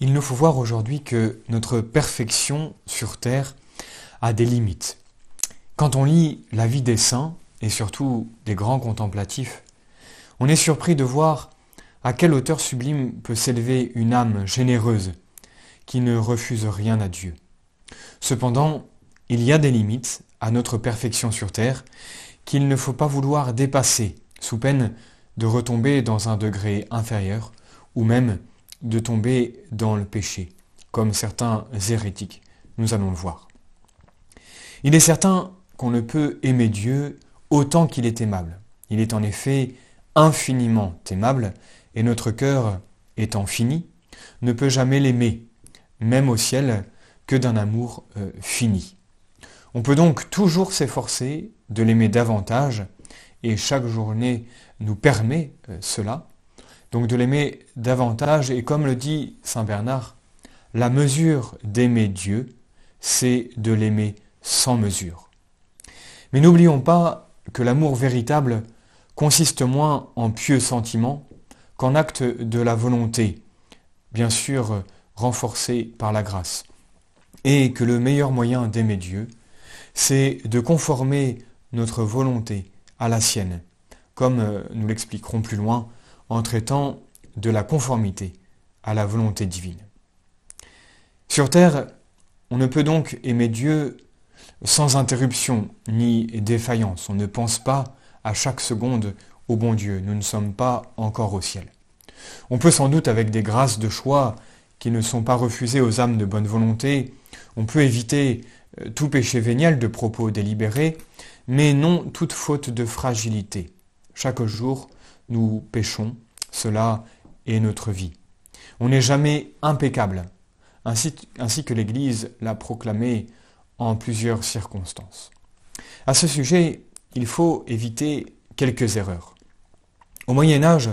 Il nous faut voir aujourd'hui que notre perfection sur terre a des limites. Quand on lit la vie des saints, et surtout des grands contemplatifs, on est surpris de voir à quelle hauteur sublime peut s'élever une âme généreuse qui ne refuse rien à Dieu. Cependant, il y a des limites à notre perfection sur terre qu'il ne faut pas vouloir dépasser sous peine de retomber dans un degré inférieur ou même de tomber dans le péché, comme certains hérétiques, nous allons le voir. Il est certain qu'on ne peut aimer Dieu autant qu'il est aimable. Il est en effet infiniment aimable, et notre cœur, étant fini, ne peut jamais l'aimer, même au ciel, que d'un amour euh, fini. On peut donc toujours s'efforcer de l'aimer davantage, et chaque journée nous permet euh, cela, donc de l'aimer davantage, et comme le dit Saint Bernard, la mesure d'aimer Dieu, c'est de l'aimer sans mesure. Mais n'oublions pas que l'amour véritable consiste moins en pieux sentiments qu'en acte de la volonté, bien sûr renforcé par la grâce, et que le meilleur moyen d'aimer Dieu, c'est de conformer notre volonté à la sienne, comme euh, nous l'expliquerons plus loin en traitant de la conformité à la volonté divine. Sur terre, on ne peut donc aimer Dieu sans interruption ni défaillance. On ne pense pas à chaque seconde au bon Dieu. Nous ne sommes pas encore au ciel. On peut sans doute, avec des grâces de choix qui ne sont pas refusées aux âmes de bonne volonté, on peut éviter euh, tout péché vénial de propos délibérés, mais non toute faute de fragilité. Chaque jour, nous péchons, cela est notre vie. On n'est jamais impeccable, ainsi, que l'Église l'a proclamé en plusieurs circonstances. À ce sujet, il faut éviter quelques erreurs. Au Moyen Âge,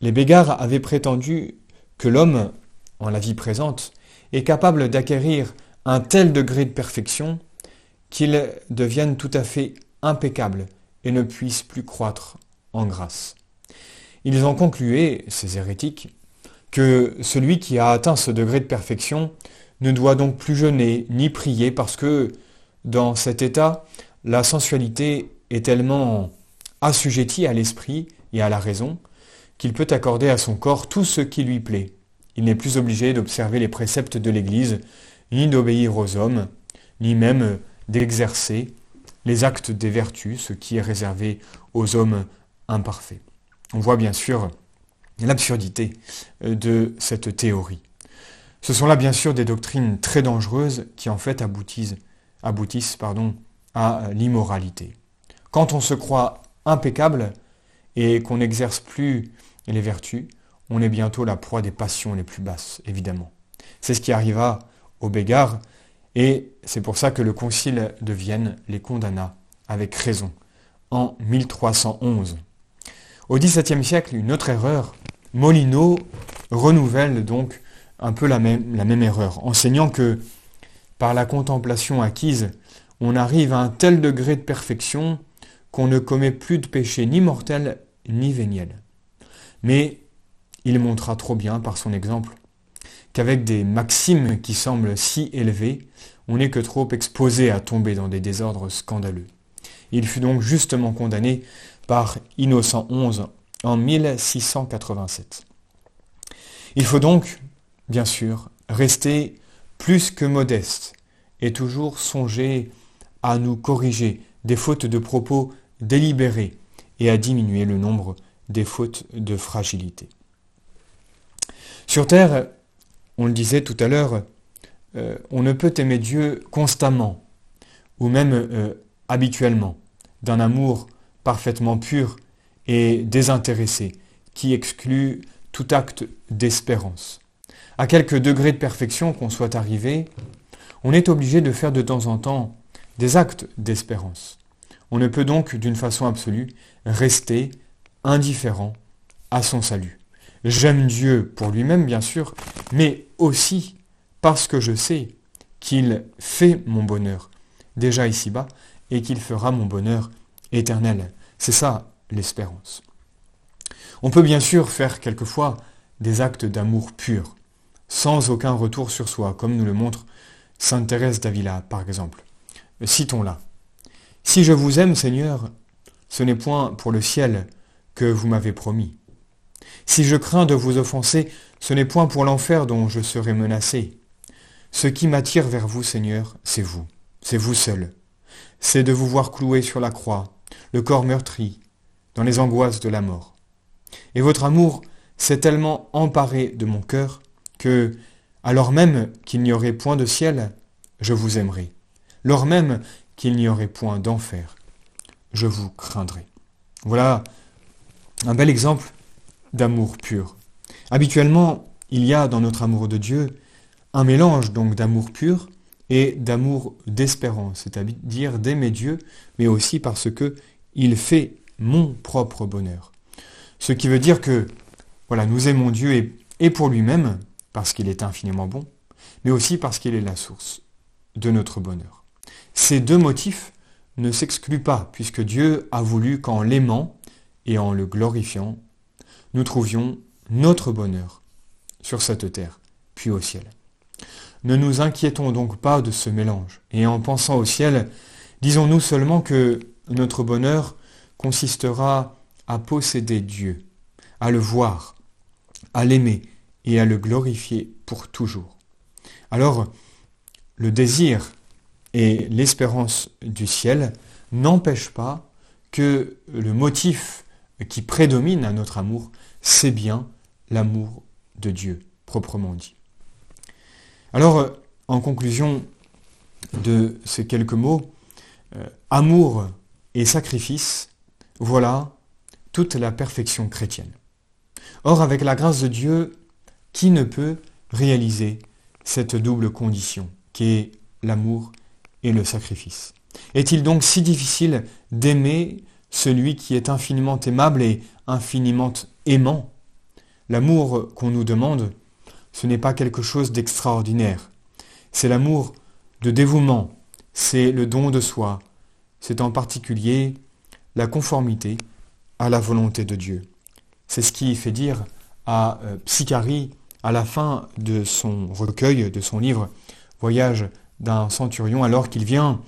les Bégards avaient prétendu que l'homme, en la vie présente, est capable d'acquérir un tel degré de perfection qu'il devienne tout à fait impeccable et ne puisse plus croître en grâce. Ils ont conclué, ces hérétiques, que celui qui a atteint ce degré de perfection ne doit donc plus jeûner ni prier parce que dans cet état, la sensualité est tellement assujettie à l'esprit et à la raison qu'il peut accorder à son corps tout ce qui lui plaît. Il n'est plus obligé d'observer les préceptes de l'Église, ni d'obéir aux hommes, ni même d'exercer les actes des vertus, ce qui est réservé aux hommes imparfaits. On voit bien sûr l'absurdité de cette théorie. Ce sont là bien sûr des doctrines très dangereuses qui en fait aboutissent, à l'immoralité. Quand on se croit impeccable et qu'on n'exerce plus les vertus, on est bientôt la proie des passions les plus basses, évidemment. C'est ce qui arriva aux Bégards, et c'est pour ça que le Concile de Vienne les condamna avec raison en 1311. Au XVIIe siècle, une autre erreur, Molino renouvelle donc un peu la même, erreur, enseignant que par la contemplation acquise, on arrive à un tel degré de perfection qu'on ne commet plus de péché ni mortel ni véniel. Mais il montra trop bien par son exemple qu'avec des maximes qui semblent si élevées, on n'est que trop exposé à tomber dans des désordres scandaleux. Il fut donc justement condamné par Innocent XI en 1687. Il faut donc bien sûr, rester plus que modeste et toujours songer à nous corriger des fautes de propos délibérés et à diminuer le nombre des fautes de fragilité. Sur Terre, on le disait tout à l'heure, euh, on ne peut aimer Dieu constamment ou même euh, habituellement, d'un amour parfaitement pur et désintéressé, qui exclut tout acte d'espérance à quelque degré de perfection qu'on soit arrivé, on est obligé de faire de temps en temps des actes d'espérance. On ne peut donc, d'une façon absolue, rester indifférent à son salut. J'aime Dieu pour lui-même, bien sûr, mais aussi parce que je sais qu'il fait mon bonheur déjà ici-bas et qu'il fera mon bonheur éternel. C'est ça l'espérance. On peut bien sûr faire quelquefois des actes d'amour pur, sans aucun retour sur soi, comme nous le montre Sainte Thérèse d'Avila, par exemple. Citons-la. Si je vous aime, Seigneur, ce n'est point pour le ciel que vous m'avez promis. Si je crains de vous offenser, ce n'est point pour l'enfer dont je serai menacé. Ce qui m'attire vers vous, Seigneur, c'est vous, c'est vous seul. C'est de vous voir cloué sur la croix, le corps meurtri, dans les angoisses de la mort. Et votre amour s'est tellement emparé de mon cœur que, alors même qu'il n'y aurait point de ciel, je vous aimerai. Lors même qu'il n'y aurait point d'enfer, je vous craindrai. Voilà un bel exemple d'amour pur. Habituellement, il y a dans notre amour de Dieu un mélange donc d'amour pur et d'amour d'espérance, c'est-à-dire d'aimer Dieu, mais aussi parce que il fait mon propre bonheur. Ce qui veut dire que voilà, nous aimons Dieu et, et pour lui-même, parce qu'il est infiniment bon, mais aussi parce qu'il est la source de notre bonheur. Ces deux motifs ne s'excluent pas, puisque Dieu a voulu qu'en l'aimant et en le glorifiant, nous trouvions notre bonheur sur cette terre, puis au ciel. Ne nous inquiétons donc pas de ce mélange, et en pensant au ciel, disons-nous seulement que notre bonheur consistera à posséder Dieu, à le voir, à l'aimer et à le glorifier pour toujours. Alors, le désir et l'espérance du ciel n'empêchent pas que le motif qui prédomine à notre amour, c'est bien l'amour de Dieu, proprement dit. Alors, en conclusion de ces quelques mots, euh, amour et sacrifice, voilà toute la perfection chrétienne. Or, avec la grâce de Dieu, qui ne peut réaliser cette double condition, qui est l'amour et le sacrifice? Est-il donc si difficile d'aimer celui qui est infiniment aimable et infiniment aimant L'amour qu'on nous demande, ce n'est pas quelque chose d'extraordinaire. C'est l'amour de dévouement, c'est le don de soi, c'est en particulier la conformité à la volonté de Dieu. C'est ce qui fait dire à euh, Psychari, à la fin de son recueil, de son livre Voyage d'un centurion, alors qu'il vient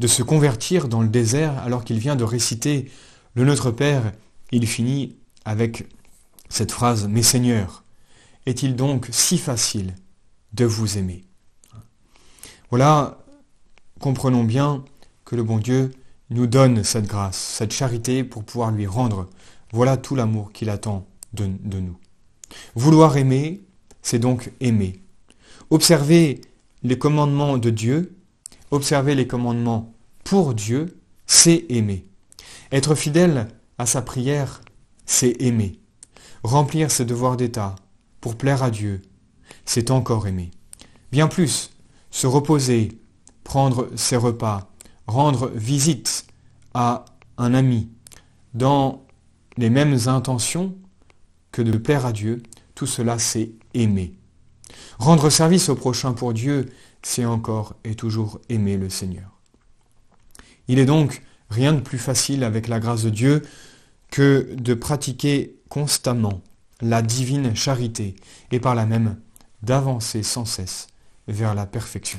de se convertir dans le désert, alors qu'il vient de réciter le Notre Père, il finit avec cette phrase Mes seigneurs, est-il donc si facile de vous aimer? Voilà, comprenons bien que le bon Dieu nous donne cette grâce, cette charité pour pouvoir lui rendre. Voilà tout l'amour qu'il attend de, nous. Vouloir aimer, c'est donc aimer. Observer les commandements de Dieu, observer les commandements pour Dieu, c'est aimer. Être fidèle à sa prière, c'est aimer. Remplir ses devoirs d'État pour plaire à Dieu, c'est encore aimer. Bien plus, se reposer, prendre ses repas, rendre visite à un ami dans les mêmes intentions que de plaire à Dieu, tout cela c'est aimer. Rendre service au prochain pour Dieu, c'est encore et toujours aimer le Seigneur. Il est donc rien de plus facile avec la grâce de Dieu que de pratiquer constamment la divine charité et par là même d'avancer sans cesse vers la perfection.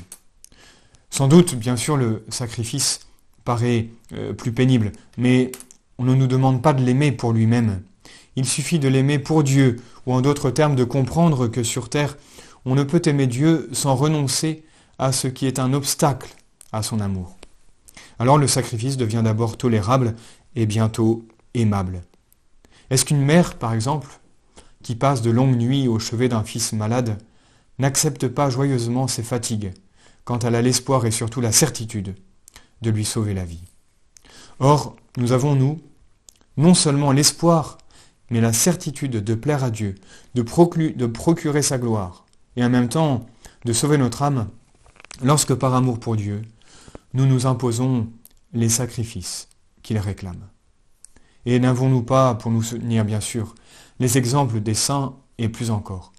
Sans doute, bien sûr, le sacrifice paraît euh, plus pénible, mais on ne nous demande pas de l'aimer pour lui-même. Il suffit de l'aimer pour Dieu, ou en d'autres termes de comprendre que sur terre, on ne peut aimer Dieu sans renoncer à ce qui est un obstacle à son amour. Alors le sacrifice devient d'abord tolérable et bientôt aimable. Est-ce qu'une mère, par exemple, qui passe de longues nuits au chevet d'un fils malade, n'accepte pas joyeusement ses fatigues quand elle a l'espoir et surtout la certitude de lui sauver la vie? Or, nous avons, nous, non seulement l'espoir, mais la certitude de plaire à Dieu, de, procurer sa gloire, et en même temps de sauver notre âme, lorsque par amour pour Dieu, nous nous imposons les sacrifices qu'il réclame. Et n'avons-nous pas, pour nous soutenir bien sûr, les exemples des saints et plus encore,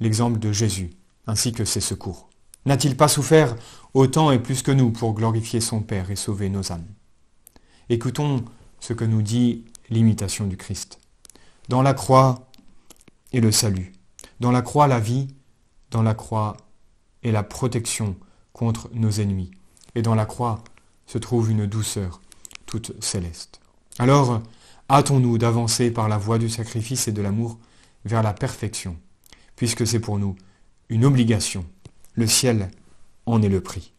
l'exemple de Jésus, ainsi que ses secours? N'a-t-il pas souffert autant et plus que nous pour glorifier son Père et sauver nos âmes? Écoutons ce que nous dit l'imitation du Christ. Dans la croix est le salut. Dans la croix, la vie, dans la croix est la protection contre nos ennemis. Et dans la croix se trouve une douceur toute céleste. Alors, hâtons-nous d'avancer par la voie du sacrifice et de l'amour vers la perfection, puisque c'est pour nous une obligation. Le ciel en est le prix.